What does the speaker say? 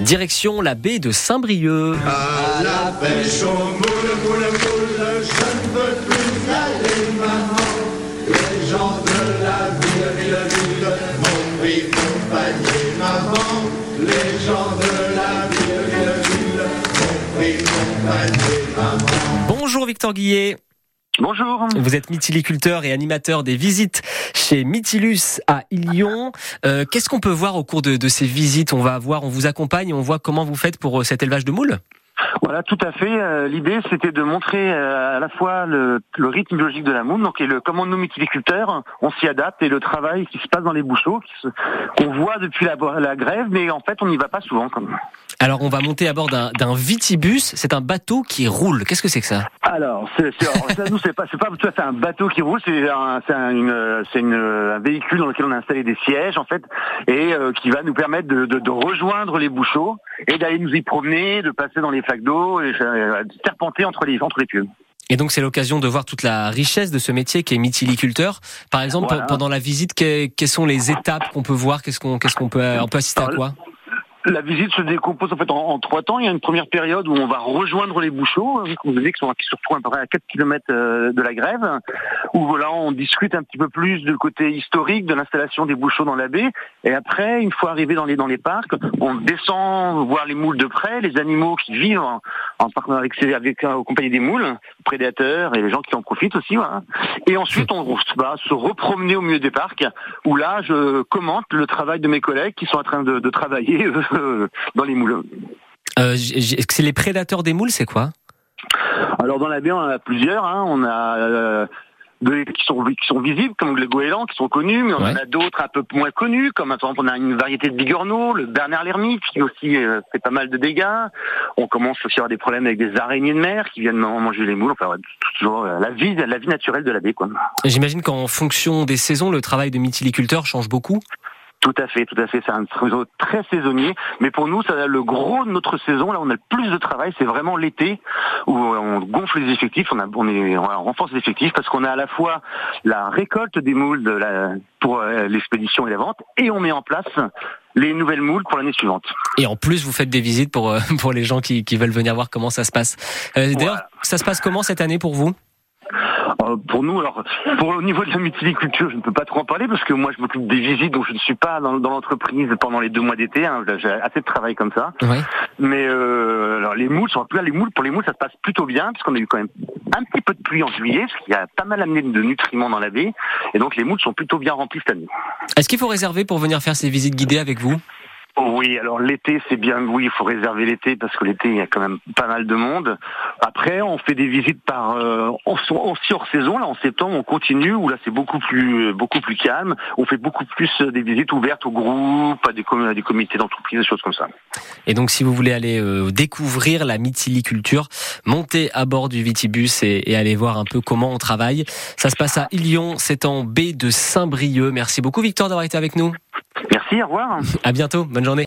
Direction la baie de Saint-Brieuc. À la pêche au moule, moule, moule, je ne veux plus aller, maman. Les gens de la ville, ville, ville, mon panier, maman. Les gens de la ville, ville, ville, mon panier, maman. Bonjour Victor Guillet. Bonjour. Vous êtes mytiliculteur et animateur des visites chez Mytilus à Ilion. Euh, Qu'est-ce qu'on peut voir au cours de, de, ces visites? On va voir, on vous accompagne, on voit comment vous faites pour euh, cet élevage de moules? Voilà, tout à fait. Euh, L'idée, c'était de montrer euh, à la fois le, le, rythme biologique de la moule, donc et le comment nous mytiliculteurs, on s'y adapte et le travail qui se passe dans les bouchots, qu'on voit depuis la, la, grève, mais en fait, on n'y va pas souvent. Alors, on va monter à bord d'un vitibus. C'est un bateau qui roule. Qu'est-ce que c'est que ça? Alors, c'est, ça, nous, c'est pas, c'est pas tout à fait un bateau qui roule. C'est un, c'est un, une, c'est une, un véhicule dans lequel on a installé des sièges, en fait, et euh, qui va nous permettre de, de, de rejoindre les bouchots et d'aller nous y promener, de passer dans les flaques d'eau et euh, serpenter entre les entre les pieux. Et donc c'est l'occasion de voir toute la richesse de ce métier qui est mytiliculteur. Par exemple, voilà. pendant la visite, que, quelles sont les étapes qu'on peut voir? Qu'est-ce qu'on qu'est-ce qu'on peut on peut assister à quoi? La visite se décompose en fait en, trois temps. Il y a une première période où on va rejoindre les bouchots, comme vous qui sont qui se retrouvent à peu près à 4 km de la grève, où voilà, on discute un petit peu plus du côté historique de l'installation des bouchots dans la baie. Et après, une fois arrivé dans les dans les parcs, on descend voir les moules de près, les animaux qui vivent en, en avec avec en compagnie des moules, prédateurs et les gens qui en profitent aussi. Voilà. Et ensuite, on va se repromener au milieu des parcs, où là, je commente le travail de mes collègues qui sont en train de, de travailler dans les moules. Euh, c'est les prédateurs des moules, c'est quoi? Alors dans la baie, on en a plusieurs. Hein. On a euh, de, qui sont qui sont visibles, comme le goéland, qui sont connus, mais on ouais. en a d'autres un peu moins connus, comme par exemple on a une variété de bigorneaux, le Bernard l'ermite, qui aussi euh, fait pas mal de dégâts. On commence aussi à avoir des problèmes avec des araignées de mer qui viennent manger les moules. Enfin, toujours euh, la vie, la vie naturelle de la baie, quoi. J'imagine qu'en fonction des saisons, le travail de mytiliculteur change beaucoup. Tout à fait, tout à fait. C'est un réseau très saisonnier, mais pour nous, ça le gros de notre saison. Là, on a le plus de travail, c'est vraiment l'été où on gonfle les effectifs, on, a, on, est, on renforce les effectifs parce qu'on a à la fois la récolte des moules de la, pour l'expédition et la vente, et on met en place les nouvelles moules pour l'année suivante. Et en plus, vous faites des visites pour pour les gens qui, qui veulent venir voir comment ça se passe. Euh, D'ailleurs, voilà. ça se passe comment cette année pour vous? Euh, pour nous, alors, pour au niveau de la mytiliculture, je ne peux pas trop en parler parce que moi, je m'occupe des visites, donc je ne suis pas dans, dans l'entreprise pendant les deux mois d'été. Hein, J'ai assez de travail comme ça. Mais euh, alors, les moules, sont là, les moules, pour les moules, ça se passe plutôt bien parce qu'on a eu quand même un petit peu de pluie en juillet, parce qu'il y a pas mal amené de nutriments dans la baie, et donc les moules sont plutôt bien remplies cette année. Est-ce qu'il faut réserver pour venir faire ces visites guidées avec vous? Oui, alors l'été c'est bien, oui, il faut réserver l'été parce que l'été il y a quand même pas mal de monde. Après, on fait des visites par euh, aussi hors saison. Là, en septembre, on continue où là c'est beaucoup plus beaucoup plus calme. On fait beaucoup plus des visites ouvertes aux groupes, à des, com à des comités d'entreprise, des choses comme ça. Et donc, si vous voulez aller euh, découvrir la mytiliculture, montez à bord du Vitibus et, et allez voir un peu comment on travaille. Ça se passe à Ilion, c'est en baie de Saint-Brieuc. Merci beaucoup, Victor, d'avoir été avec nous. Merci, au revoir. À bientôt, bonne journée.